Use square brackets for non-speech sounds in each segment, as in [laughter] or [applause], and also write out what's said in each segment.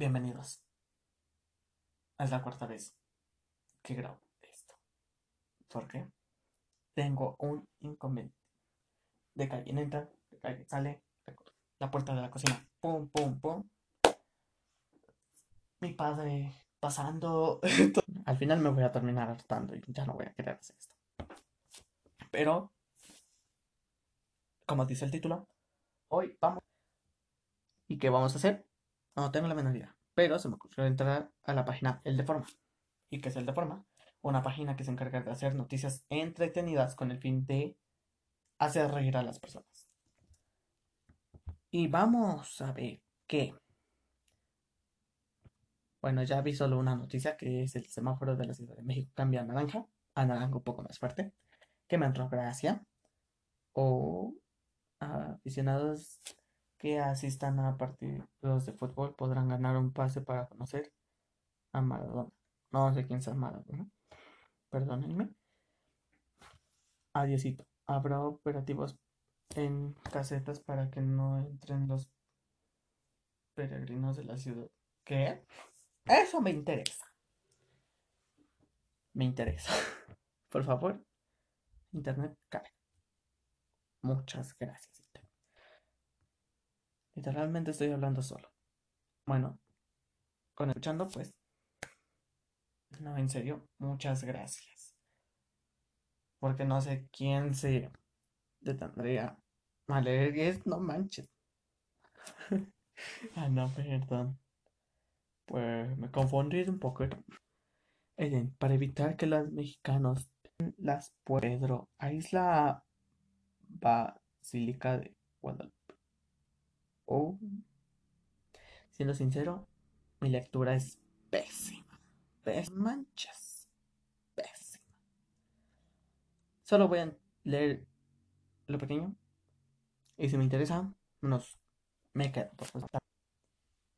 Bienvenidos. Es la cuarta vez que grabo esto. ¿Por qué? Tengo un inconveniente. De alguien entra, de alguien sale, la puerta de la cocina, pum, pum, pum. Mi padre pasando. [laughs] Al final me voy a terminar hartando y ya no voy a querer hacer esto. Pero, como dice el título, hoy vamos. ¿Y qué vamos a hacer? No tengo la menor idea. Pero se me ocurrió entrar a la página El de Forma. ¿Y qué es El de Forma? Una página que se encarga de hacer noticias entretenidas con el fin de hacer reír a las personas. Y vamos a ver qué. Bueno, ya vi solo una noticia que es el semáforo de la Ciudad de México cambia a naranja, a naranja un poco más fuerte, que me entró gracia. O aficionados que asistan a partidos de fútbol podrán ganar un pase para conocer a Maradona. No sé quién es Maradona. Perdónenme. Adiosito. Habrá operativos en casetas para que no entren los peregrinos de la ciudad. ¿Qué? Eso me interesa. Me interesa. [laughs] Por favor, Internet cae. Muchas gracias. Literalmente estoy hablando solo. Bueno, con escuchando, pues. No, en serio, muchas gracias. Porque no sé quién se detendría a no manches. [laughs] ah, no, perdón. Pues me confundí un poco. Eden, para evitar que los mexicanos las Pedro aísla Basílica de Guadalupe. Oh, siendo sincero, mi lectura es pésima. Pésima. Manchas. Pésima. Solo voy a leer lo pequeño. Y si me interesa, nos me quedo.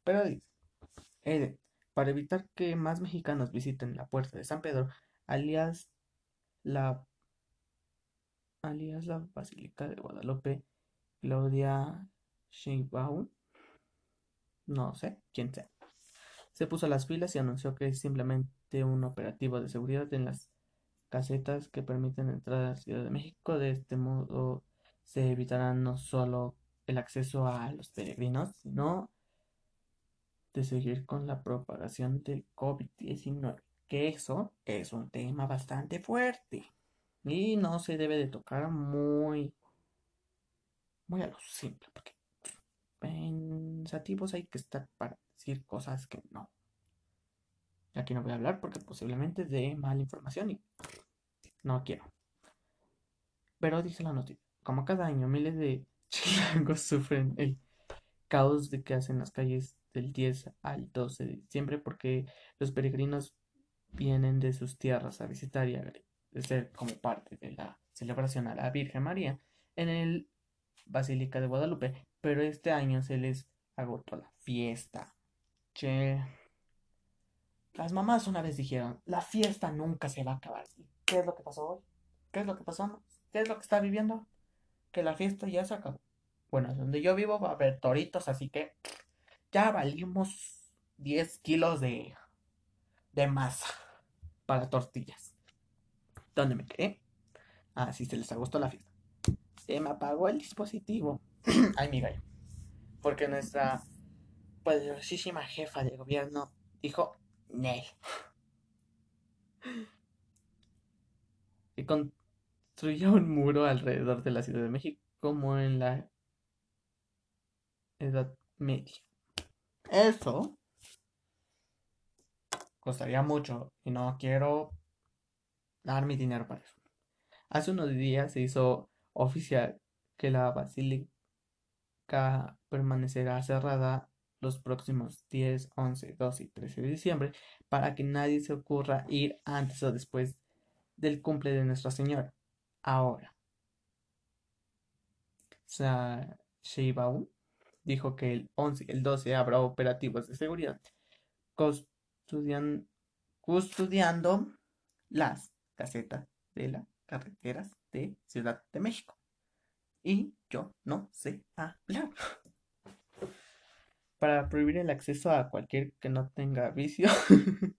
Pero dice, para evitar que más mexicanos visiten la puerta de San Pedro, alias la alias la Basílica de Guadalupe, Claudia Sheinbaum, no sé, quién sea, se puso las filas y anunció que es simplemente un operativo de seguridad en las casetas que permiten entrar a la Ciudad de México. De este modo se evitará no solo el acceso a los peregrinos, sino de seguir con la propagación del COVID-19, que eso es un tema bastante fuerte. Y no se debe de tocar muy muy a lo simple, porque pensativos hay que estar para decir cosas que no. Aquí no voy a hablar porque posiblemente de mala información y no quiero. Pero dice la noticia, como cada año miles de [laughs] chilangos sufren el caos de que hacen las calles del 10 al 12 de diciembre porque los peregrinos vienen de sus tierras a visitar y agradecer como parte de la celebración a la Virgen María en el Basílica de Guadalupe, pero este año se les agotó la fiesta. Che. Las mamás una vez dijeron, la fiesta nunca se va a acabar. ¿Qué es lo que pasó hoy? ¿Qué es lo que pasó? ¿Qué es lo que está viviendo? Que la fiesta ya se acabó. Bueno, donde yo vivo va a haber toritos, así que ya valimos 10 kilos de, de masa para tortillas. ¿Dónde me quedé? Ah, sí, se les agotó la fiesta se me apagó el dispositivo. [clears throat] Ay, mi gallo. Porque nuestra poderosísima jefa de gobierno dijo Nel. Y construyó un muro alrededor de la Ciudad de México como en la Edad Media. Eso costaría mucho y no quiero dar mi dinero para eso. Hace unos días se hizo oficial que la basílica permanecerá cerrada los próximos 10, 11, 12 y 13 de diciembre para que nadie se ocurra ir antes o después del cumple de Nuestra Señora. Ahora, Sheibaum dijo que el 11 y el 12 habrá operativos de seguridad custodiando las casetas de las carreteras de Ciudad de México. Y yo no sé hablar. para prohibir el acceso a cualquier que no tenga vicio [laughs]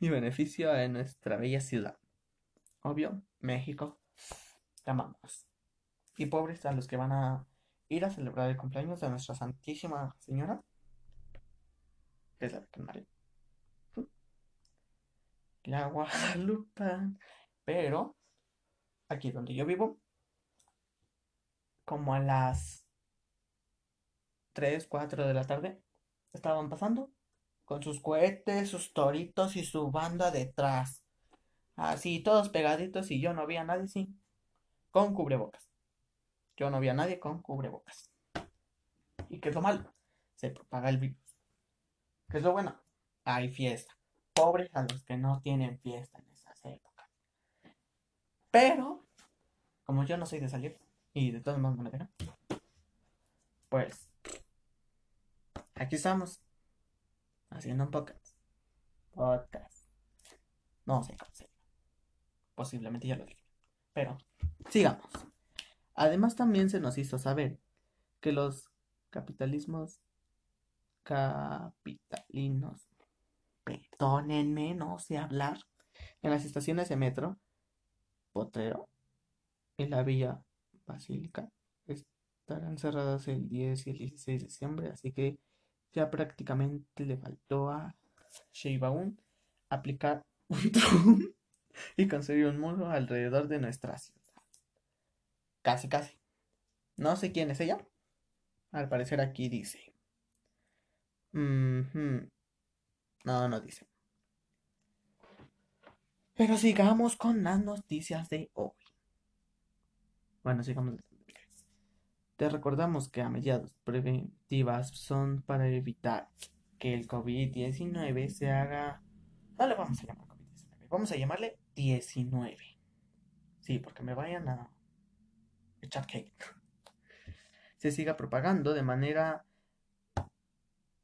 ni beneficio en nuestra bella ciudad. Obvio, México, te amamos. Y pobres a los que van a ir a celebrar el cumpleaños de nuestra Santísima Señora, es la Virgen María. La Guadalupe. Pero, aquí donde yo vivo, como a las 3, 4 de la tarde, estaban pasando con sus cohetes, sus toritos y su banda detrás. Así, todos pegaditos y yo no vi a nadie, sí, con cubrebocas. Yo no vi a nadie con cubrebocas. ¿Y qué es lo malo? Se propaga el virus. ¿Qué es lo bueno? Hay fiesta. Pobres a los que no tienen fiesta en esas épocas. Pero, como yo no soy de salir, y de me dejan, pues, aquí estamos, haciendo un podcast. Podcast. No sé cómo se. Posiblemente ya lo dije. Pero, sigamos. Además, también se nos hizo saber que los capitalismos capitalinos, perdónenme, no sé hablar, en las estaciones de metro, Potrero y la Villa Basílica estarán cerradas el 10 y el 16 de diciembre, así que ya prácticamente le faltó a Sheibaun aplicar [laughs] un trum y construir un muro alrededor de nuestra ciudad. Casi, casi. No sé quién es ella. Al parecer aquí dice. No, no dice. Pero sigamos con las noticias de hoy. Bueno, sigamos. Te recordamos que a medidas preventivas son para evitar que el COVID-19 se haga... No le vamos a llamar COVID-19, vamos a llamarle 19. Sí, porque me vayan a echar cake. Se siga propagando de manera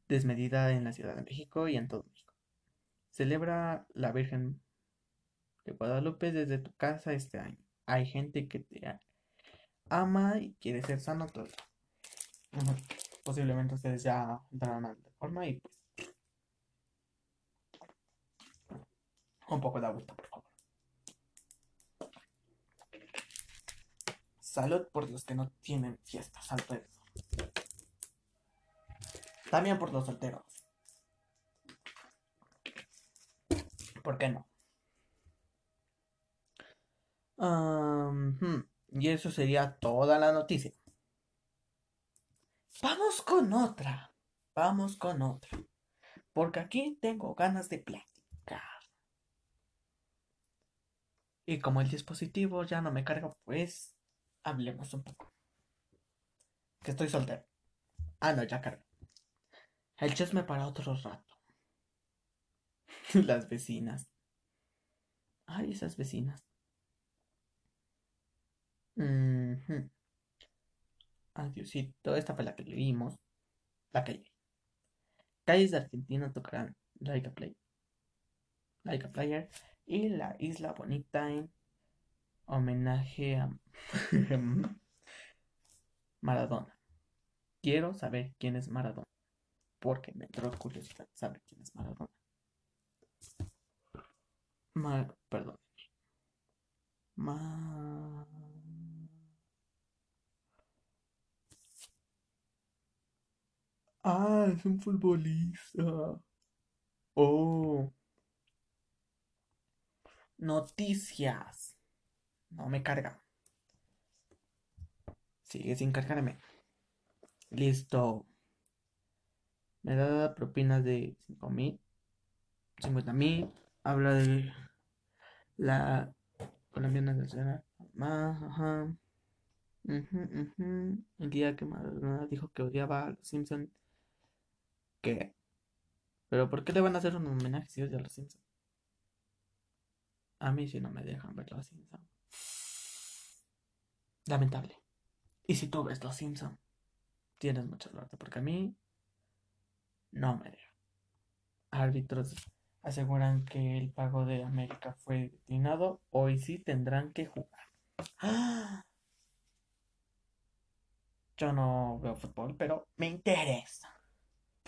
desmedida en la Ciudad de México y en todo México. Celebra la Virgen de Guadalupe desde tu casa este año. Hay gente que te ama y quiere ser sano todo. Posiblemente ustedes ya entraron a la forma y pues un poco de agüita, por favor. Salud por los que no tienen fiestas alrededor. También por los solteros. ¿Por qué no? Y eso sería toda la noticia. Vamos con otra. Vamos con otra. Porque aquí tengo ganas de platicar. Y como el dispositivo ya no me carga, pues hablemos un poco. Que estoy soltero. Ah, no, ya carga. El chisme para otro rato. [laughs] Las vecinas. Ay, esas vecinas. Adiosito, esta fue la que leímos. La calle. Calles de Argentina tocarán Laika Play. Laika Player. Y la Isla Bonita en homenaje a [laughs] Maradona. Quiero saber quién es Maradona. Porque me entró curiosidad saber quién es Maradona. perdón. Ma Ah, es un futbolista. Oh. Noticias. No me carga. Sigue sin cargarme. Listo. Me da propinas de 5 mil. 50 mil. Habla de la colombiana nacional. Ajá. El día que Madonna dijo que odiaba a los Simpsons ¿Qué? ¿Pero por qué le van a hacer un homenaje si es de los Simpsons? A mí si no me dejan ver los Simpsons. Lamentable. Y si tú ves los Simpsons, tienes mucha suerte, porque a mí no me dejan. Árbitros aseguran que el pago de América fue declinado. Hoy sí tendrán que jugar. Yo no veo fútbol, pero me interesa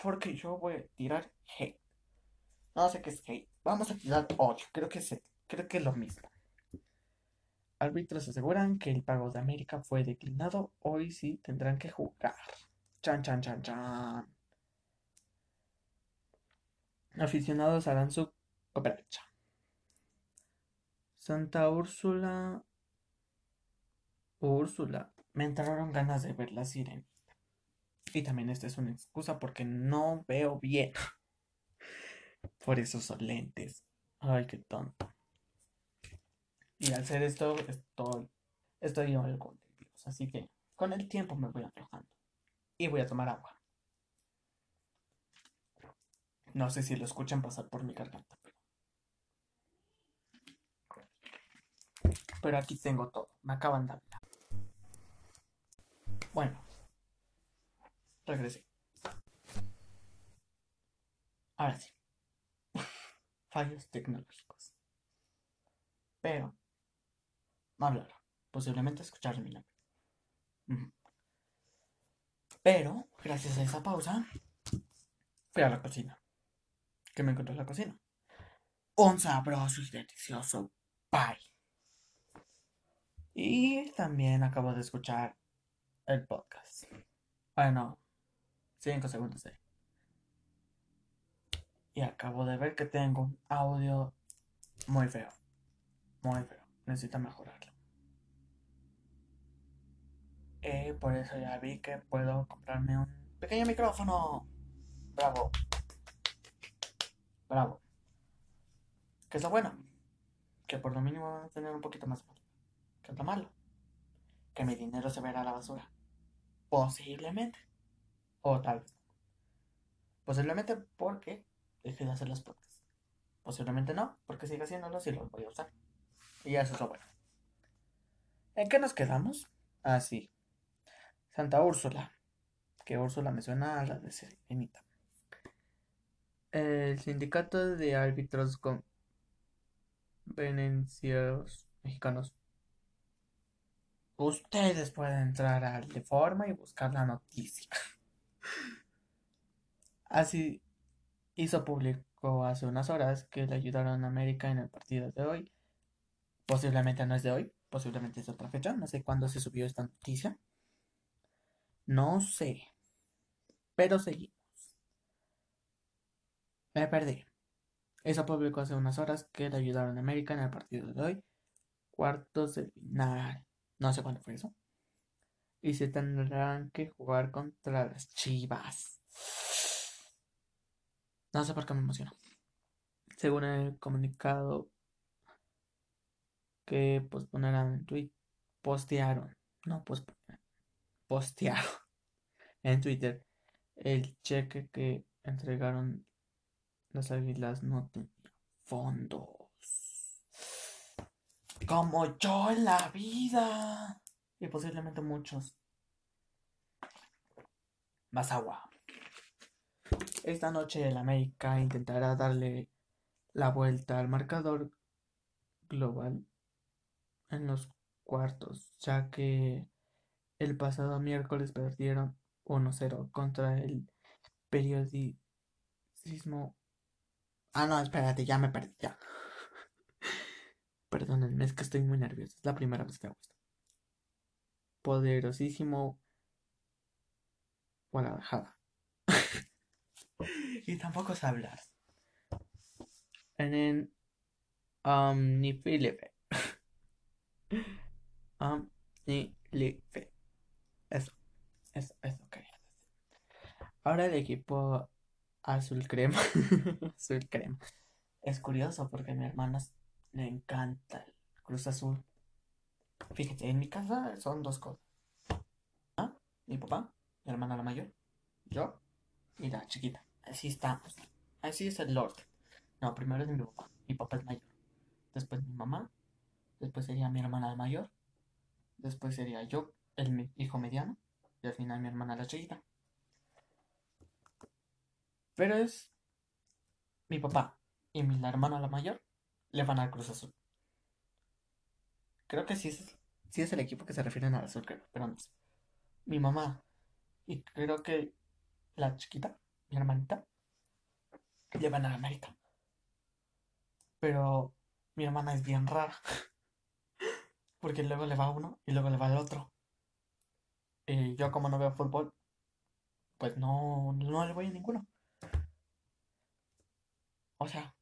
porque yo voy a tirar hate. No sé qué es hate. Vamos a tirar odio. Creo que es, creo que es lo mismo. Árbitros aseguran que el pago de América fue declinado. Hoy sí tendrán que jugar. Chan, chan, chan, chan. Aficionados harán su cooperacha. Santa Úrsula. Úrsula. Me entraron ganas de ver la sirenita. Y también esta es una excusa porque no veo bien. Por eso son lentes. Ay, qué tonto. Y al hacer esto, estoy, estoy algo nervioso. Así que con el tiempo me voy aflojando. Y voy a tomar agua. No sé si lo escuchan pasar por mi garganta. Pero, aquí tengo todo. Me acaban de hablar. Bueno. Regresé. Ahora sí. [laughs] Fallos tecnológicos. Pero. Hablar. Posiblemente escuchar mi nombre. Pero, gracias a esa pausa, fui a la cocina. ¿Qué me encontré en la cocina? Un sabroso y delicioso pie. Y también acabo de escuchar el podcast. Bueno, 5 segundos de. Y acabo de ver que tengo un audio muy feo. Muy feo. Necesito mejorarlo. Y por eso ya vi que puedo comprarme un pequeño micrófono. Bravo. Bravo. Que es lo bueno. Que por lo mínimo va a tener un poquito más que es lo malo. Que mi dinero se verá a la basura. Posiblemente. O tal. Posiblemente porque deje de hacer los podcasts. Posiblemente no, porque siga haciéndolos y los voy a usar. Y eso es lo bueno. ¿En qué nos quedamos? Ah, sí. Santa Úrsula. Que Úrsula me suena a la de Serenita. El sindicato de árbitros convenencieros mexicanos. Ustedes pueden entrar al de forma y buscar la noticia. Así hizo público hace unas horas que le ayudaron a América en el partido de hoy. Posiblemente no es de hoy, posiblemente es de otra fecha. No sé cuándo se subió esta noticia. No sé. Pero seguimos. Me perdí. Hizo público hace unas horas que le ayudaron a América en el partido de hoy. Cuartos de final. No sé cuándo fue eso. Y se tendrán que jugar contra las chivas. No sé por qué me emociona. Según el comunicado que posponerán en Twitter, postearon, no posponer, postearon [laughs] en Twitter el cheque que entregaron las águilas no tenían fondos. Como yo en la vida. Y posiblemente muchos. Más agua. Esta noche el América intentará darle la vuelta al marcador global en los cuartos, ya que el pasado miércoles perdieron 1-0 contra el periodismo Ah, no, espérate, ya me perdí, ya. [laughs] Perdónenme, es que estoy muy nervioso. Es la primera vez que hago esto. Poderosísimo Guadalajara. y tampoco sé hablar. En el Omnifilipe. Omnifilipe. [laughs] Eso, eso, eso quería decir. Ahora el equipo azul crema. [laughs] azul crema. Es curioso porque a mi hermana le encanta el Cruz Azul. Fíjate, en mi casa son dos cosas. ¿Ah? Mi papá, mi hermana la mayor, yo y la chiquita. Así estamos. Así es el Lord. No, primero es mi papá. Mi papá es mayor. Después mi mamá. Después sería mi hermana la mayor. Después sería yo, el hijo mediano. Y al final mi hermana la chiquita. Pero es mi papá y mi hermana la mayor le van al Cruz Azul. Creo que sí es, sí es el equipo que se refieren al azul, pero no Mi mamá y creo que la chiquita, mi hermanita, le van a la América. Pero mi hermana es bien rara. [laughs] Porque luego le va uno y luego le va al otro. Y yo como no veo fútbol, pues no, no le voy a ninguno. O sea,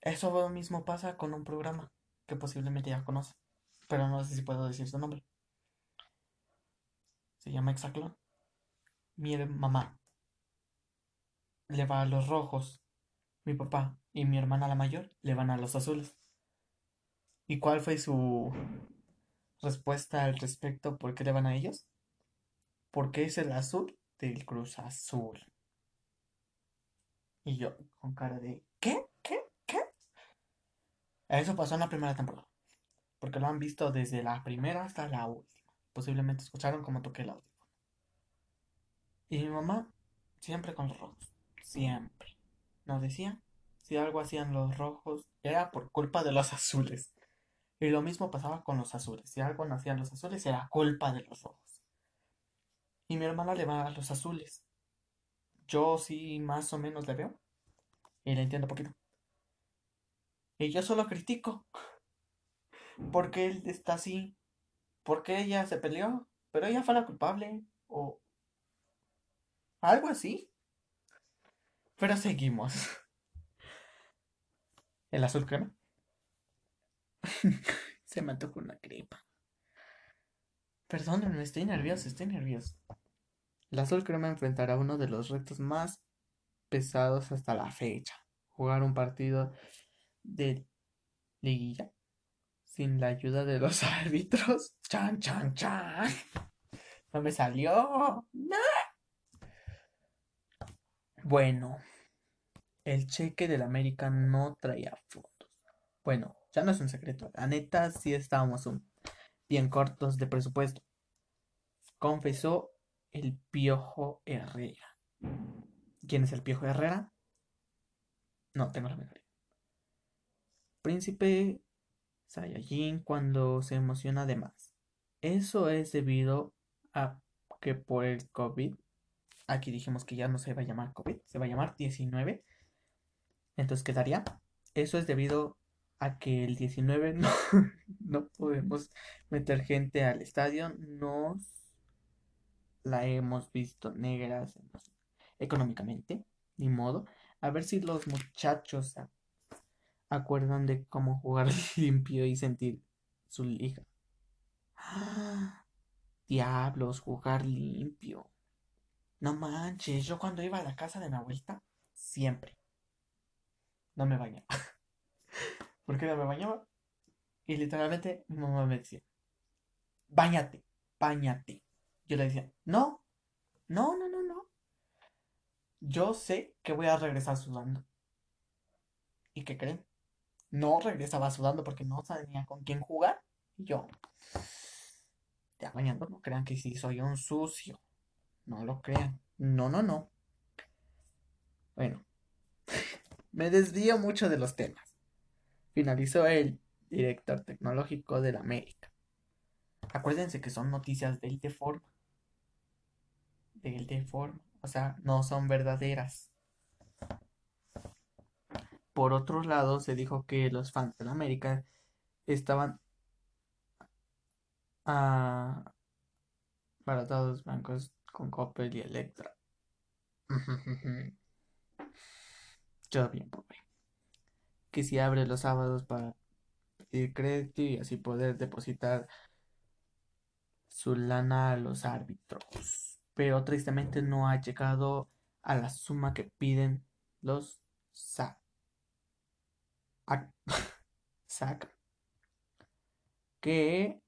eso mismo pasa con un programa que posiblemente ya conoce, pero no sé si puedo decir su nombre. Se llama Exaclón. Mi mamá le va a los rojos. Mi papá y mi hermana la mayor le van a los azules. ¿Y cuál fue su respuesta al respecto? ¿Por qué le van a ellos? Porque es el azul del Cruz Azul. Y yo, con cara de, ¿qué? ¿Qué? ¿Qué? Eso pasó en la primera temporada. Porque lo han visto desde la primera hasta la última. Posiblemente escucharon cómo toqué el audio. Y mi mamá, siempre con los rojos. Siempre. Nos decía, si algo hacían los rojos, era por culpa de los azules. Y lo mismo pasaba con los azules. Si algo hacían los azules, era culpa de los rojos. Y mi hermana le va a los azules. Yo sí más o menos le veo. Y le entiendo poquito. Y yo solo critico. Porque él está así. Porque ella se peleó. Pero ella fue la culpable. O algo así. Pero seguimos. [laughs] El azul crema. [laughs] Se me con una gripa. Perdónenme, estoy nervioso, estoy nervioso. El azul crema enfrentará uno de los retos más pesados hasta la fecha. Jugar un partido de liguilla sin la ayuda de los [laughs] árbitros. Chan, chan, chan. No me salió. No. Bueno, el cheque del América no traía fondos. Bueno, ya no es un secreto. La neta, sí estábamos bien cortos de presupuesto. Confesó el Piojo Herrera. ¿Quién es el Piojo Herrera? No tengo la memoria. Príncipe Saiyajin cuando se emociona de más. Eso es debido a que por el COVID Aquí dijimos que ya no se va a llamar COVID, se va a llamar 19. Entonces quedaría. Eso es debido a que el 19 [laughs] no, no podemos meter gente al estadio. Nos la hemos visto negras económicamente, ni modo. A ver si los muchachos acuerdan de cómo jugar [laughs] limpio y sentir su liga. ¡Ah! Diablos, jugar limpio. No manches, yo cuando iba a la casa de mi abuelita, siempre. No me bañaba. [laughs] ¿Por qué no me bañaba? Y literalmente mi mamá me decía, bañate, bañate. Yo le decía, no, no, no, no, no. Yo sé que voy a regresar sudando. ¿Y qué creen? No regresaba sudando porque no sabía con quién jugar. Y yo, ya bañando, no crean que sí soy un sucio. No lo crean. No, no, no. Bueno, [laughs] me desvío mucho de los temas. Finalizó el director tecnológico de la América. Acuérdense que son noticias del Deforma. Del Deforma. O sea, no son verdaderas. Por otro lado, se dijo que los fans de la América estaban a baratados bancos con Coppel y Electra. Yo bien, pobre. Que si abre los sábados para pedir crédito y así poder depositar su lana a los árbitros. Pero tristemente no ha llegado a la suma que piden los SAC. [laughs] SAC. Que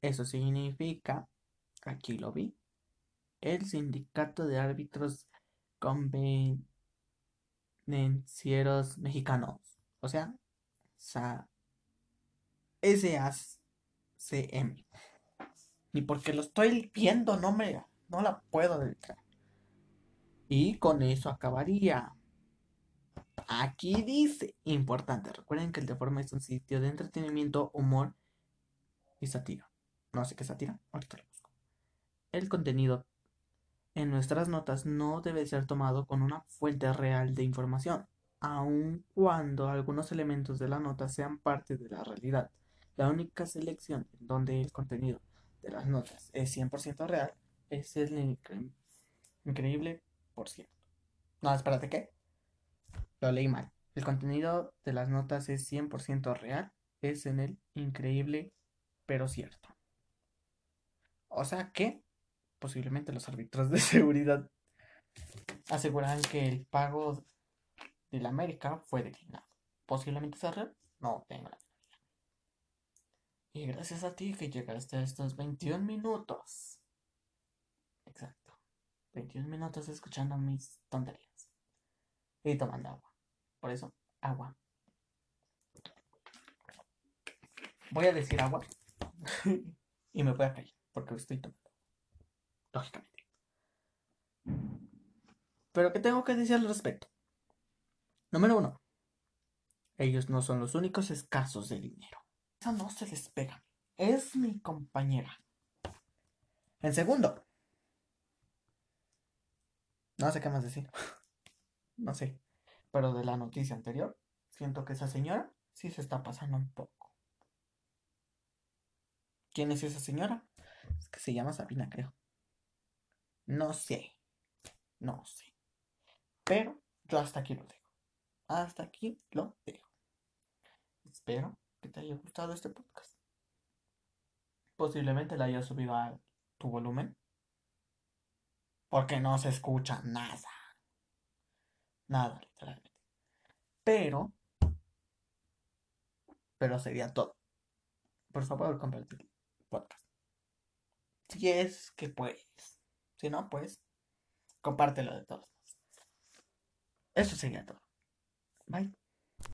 eso significa, aquí lo vi, el Sindicato de Árbitros Convenencieros Mexicanos, o sea, SACM. Ni porque lo estoy viendo, no me no la puedo deletrear. Y con eso acabaría. Aquí dice, importante, recuerden que el Deforme es un sitio de entretenimiento, humor y sátira. No sé qué sátira, ahorita lo busco. El contenido en nuestras notas no debe ser tomado con una fuente real de información, aun cuando algunos elementos de la nota sean parte de la realidad. La única selección donde el contenido de las notas es 100% real es el incre- increíble por ciento. No, espérate, ¿qué? Lo leí mal. El contenido de las notas es 100% real, es en el increíble pero cierto. O sea que posiblemente los árbitros de [laughs] seguridad aseguran que el pago de la América fue declinado. Posiblemente sea real, no tengo la. Y gracias a ti que llegaste a estos 21 minutos. Exacto. 21 minutos escuchando mis tonterías. Y tomando agua. Por eso, agua. Voy a decir agua. [laughs] y me voy a callar. Porque estoy tomando. Lógicamente. Pero ¿qué tengo que decir al respecto? Número uno. Ellos no son los únicos escasos de dinero. Esa no se les pega. Es mi compañera. En segundo. No sé qué más decir. [laughs] No sé. Pero de la noticia anterior, siento que esa señora sí se está pasando un poco. ¿Quién es esa señora? Es que se llama Sabina, creo. No sé. No sé. Pero yo hasta aquí lo dejo. Hasta aquí lo dejo. Espero que te haya gustado este podcast. Posiblemente la haya subido a tu volumen. Porque no se escucha nada. Nada, literalmente. Pero. Pero sería todo. Por favor, comparte el podcast. Si es que puedes. Si no, pues. Compártelo de todos. Eso sería todo. Bye.